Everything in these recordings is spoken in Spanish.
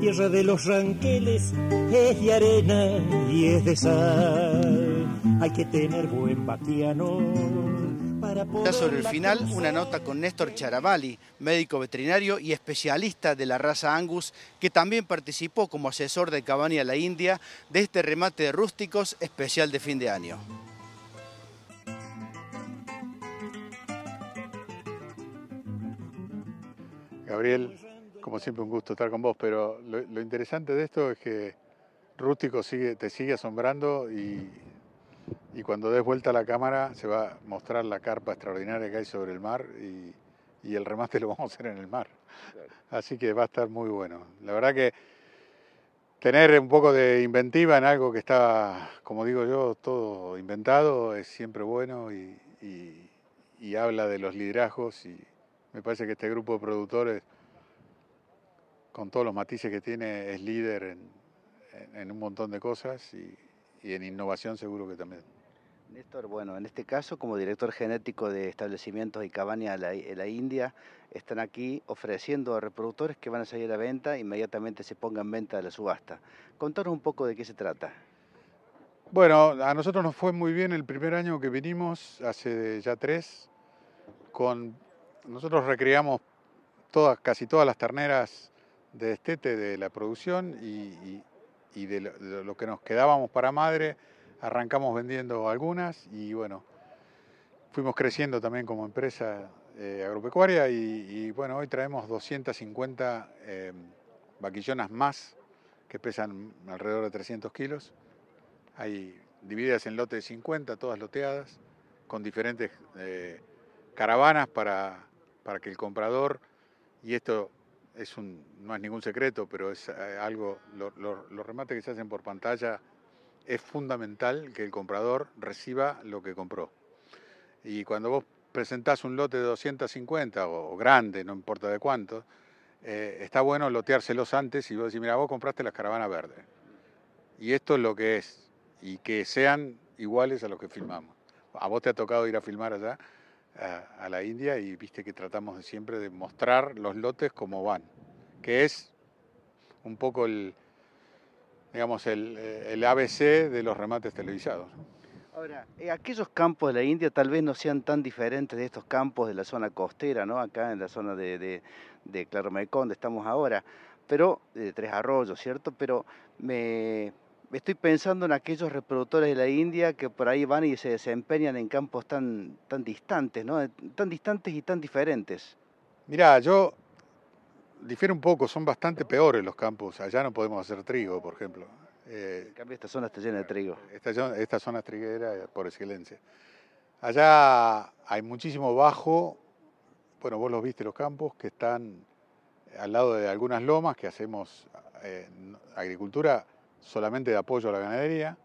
tierra de los ranqueles es de arena y es de sal. Hay que tener buen vaquiano Ya sobre el final, una nota con Néstor Charavali, médico veterinario y especialista de la raza Angus, que también participó como asesor de Cabaña La India de este remate de rústicos especial de fin de año. Gabriel, como siempre un gusto estar con vos, pero lo, interesante de esto es que Rústico sigue, te sigue asombrando y, y, cuando des vuelta a la cámara se va a mostrar la carpa extraordinaria que hay sobre el mar y, y el remate lo vamos a hacer en el mar. Así que va a estar muy bueno. La verdad que tener un poco de inventiva en algo que está, como digo yo, todo inventado es siempre bueno y, y habla de los liderazgos y me parece que este grupo de productores, con todos los matices que tiene, es líder en, un montón de cosas y, en innovación seguro que también. Néstor, bueno, en este caso, como director genético de establecimientos y cabañas en la, India, están aquí ofreciendo a reproductores que van a salir a venta, inmediatamente se pongan en venta de la subasta. Contanos un poco de qué se trata. Bueno, a nosotros nos fue muy bien el primer año que vinimos, hace ya tres, con nosotros recreamos todas, casi todas las terneras de estete de la producción y, de, lo, que nos quedábamos para madre, arrancamos vendiendo algunas y bueno, fuimos creciendo también como empresa eh, agropecuaria y, bueno, hoy traemos 250 eh, vaquillonas más que pesan alrededor de 300 kilos. Hay divididas en lotes de 50, todas loteadas, con diferentes eh, caravanas para para que el comprador, y esto es un, no es ningún secreto, pero es eh, algo, los remates que se hacen por pantalla, es fundamental que el comprador reciba lo que compró. Y cuando vos presentás un lote de 250 o, grande, no importa de cuánto, eh, está bueno loteárselos antes y vos decís, mira, vos compraste la caravana verde. Y esto es lo que es, y que sean iguales a los que filmamos. A vos te ha tocado ir a filmar allá, a, la India y viste que tratamos siempre de mostrar los lotes como van, que es un poco el, digamos, el, el ABC de los remates televisados. Ahora, eh, aquellos campos de la India tal vez no sean tan diferentes de estos campos de la zona costera, ¿no? Acá en la zona de, de, de donde estamos ahora, pero de Tres Arroyos, ¿cierto? Pero me, estoy pensando en aquellos reproductores de la India que por ahí van y se desempeñan en campos tan, tan distantes, ¿no? Tan distantes y tan diferentes. Mirá, yo difiero un poco, son bastante peores los campos. Allá no podemos hacer trigo, por ejemplo. Eh, en cambio, esta zona está llena de trigo. Esta, esta zona es triguera por excelencia. Allá hay muchísimo bajo, bueno, vos los viste los campos, que están al lado de algunas lomas que hacemos eh, agricultura solamente de apoyo a la ganadería.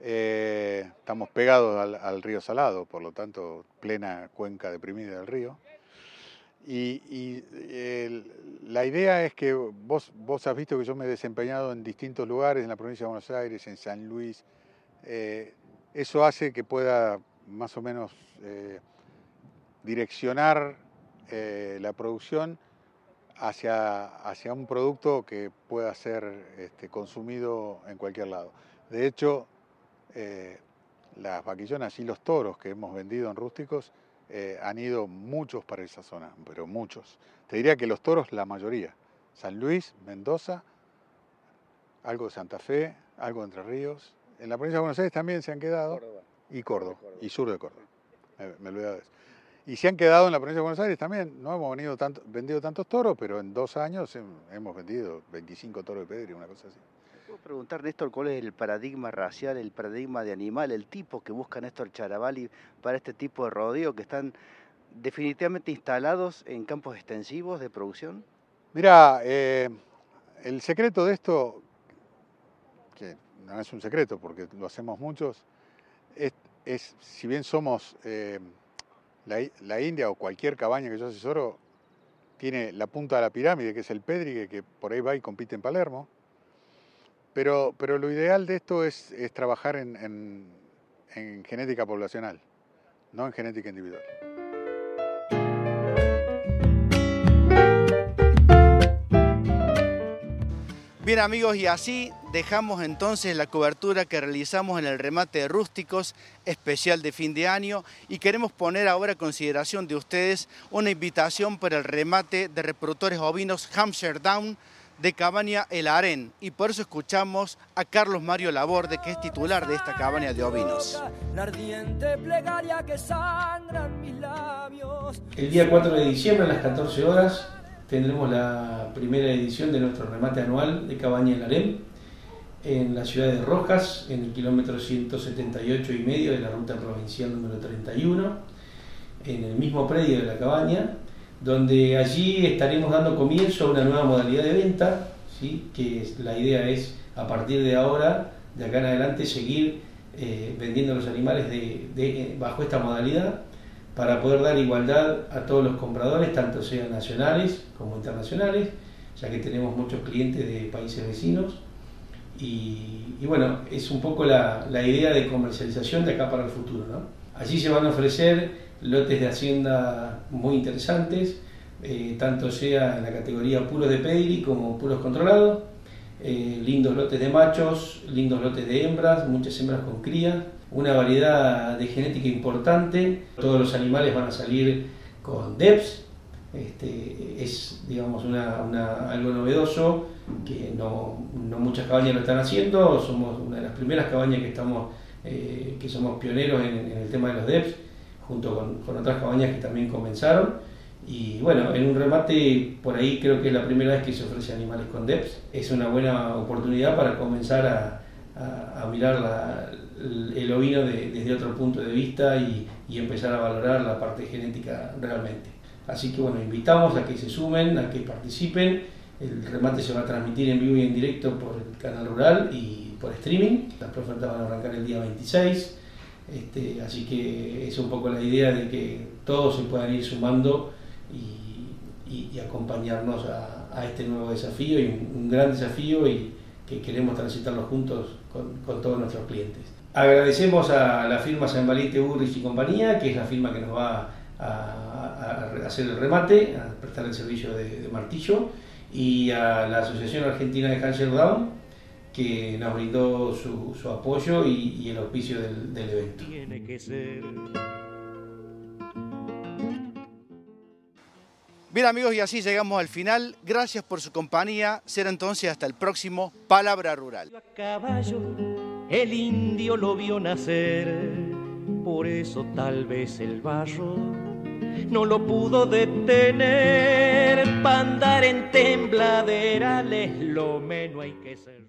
Eh, estamos pegados al, río Salado, por lo tanto, plena cuenca deprimida del río. Y, la idea es que vos, vos has visto que yo me he desempeñado en distintos lugares, en la provincia de Buenos Aires, en San Luis. Eh, eso hace que pueda más o menos eh, direccionar la producción hacia, hacia un producto que pueda ser este, consumido en cualquier lado. De hecho, eh, las vaquillonas y los toros que hemos vendido en rústicos eh, han ido muchos para esa zona, pero muchos. Te diría que los toros la mayoría. San Luis, Mendoza, algo de Santa Fe, algo de Entre Ríos. En la provincia de Buenos Aires también se han quedado. Y Córdoba, y sur de Córdoba. Me, me olvidaba de eso. Y se han quedado en la provincia de Buenos Aires también. No hemos venido tanto, vendido tantos toros, pero en dos años hemos vendido 25 toros de pedri, una cosa así. ¿Puedo preguntar, Néstor, cuál es el paradigma racial, el paradigma de animal, el tipo que busca Néstor Charavali para este tipo de rodeo que están definitivamente instalados en campos extensivos de producción? Mira, eh, el secreto de esto, que no es un secreto porque lo hacemos muchos, es, si bien somos... Eh, la, India o cualquier cabaña que yo asesoro tiene la punta de la pirámide, que es el Pedrigue, que por ahí va y compite en Palermo. Pero, pero lo ideal de esto es, trabajar en genética poblacional, no en genética individual. Bien amigos, y así dejamos entonces la cobertura que realizamos en el remate de rústicos especial de fin de año y queremos poner ahora a consideración de ustedes una invitación para el remate de reproductores ovinos Hampshire Down de Cabaña El Aren y por eso escuchamos a Carlos Mario Laborde que es titular de esta cabaña de ovinos. El día 4 de diciembre a las 14 horas tendremos la primera edición de nuestro remate anual de Cabaña El Harem en la ciudad de Rojas, en el kilómetro 178 y medio de la ruta provincial número 31, en el mismo predio de la cabaña, donde allí estaremos dando comienzo a una nueva modalidad de venta, ¿sí? que la idea es a partir de ahora, de acá en adelante, seguir eh, vendiendo los animales bajo esta modalidad para poder dar igualdad a todos los compradores, tanto sean nacionales como internacionales, ya que tenemos muchos clientes de países vecinos. Y, bueno, es un poco la, idea de comercialización de acá para el futuro. Allí se van a ofrecer lotes de hacienda muy interesantes, eh, tanto sea en la categoría puros de pedigree como puros controlados, eh, lindos lotes de machos, lindos lotes de hembras, muchas hembras con cría una variedad de genética importante. Todos los animales van a salir con DEPS. Este, es digamos algo novedoso que no, muchas cabañas lo están haciendo. Somos una de las primeras cabañas que estamos eh, que somos pioneros en, el tema de los DEPS, junto con, otras cabañas que también comenzaron. Y bueno, en un remate por ahí creo que es la primera vez que se ofrece animales con DEPS. Es una buena oportunidad para comenzar a, a, mirar el ovino desde otro punto de vista y, empezar a valorar la parte genética realmente. Así que bueno, invitamos a que se sumen, a que participen. El remate se va a transmitir en vivo y en directo por el canal rural y por streaming. Las ofertas van a arrancar el día 26. Este, así que es un poco la idea de que todos se puedan ir sumando y, acompañarnos a, este nuevo desafío y un gran desafío y, que queremos transitarlo juntos con, todos nuestros clientes. Agradecemos a la firma San Valiente Urrich y compañía, que es la firma que nos va a, hacer el remate, a prestar el servicio de, martillo, y a la Asociación Argentina de Hansel Down, que nos brindó su, apoyo y, el auspicio del, del evento. Tiene que ser Bien amigos, y así llegamos al final. Gracias por su compañía. Será entonces hasta el próximo Palabra Rural. A caballo el indio lo vio nacer, por eso tal vez el barro no lo pudo detener. Para andar en tembladera, lo menos hay que ser.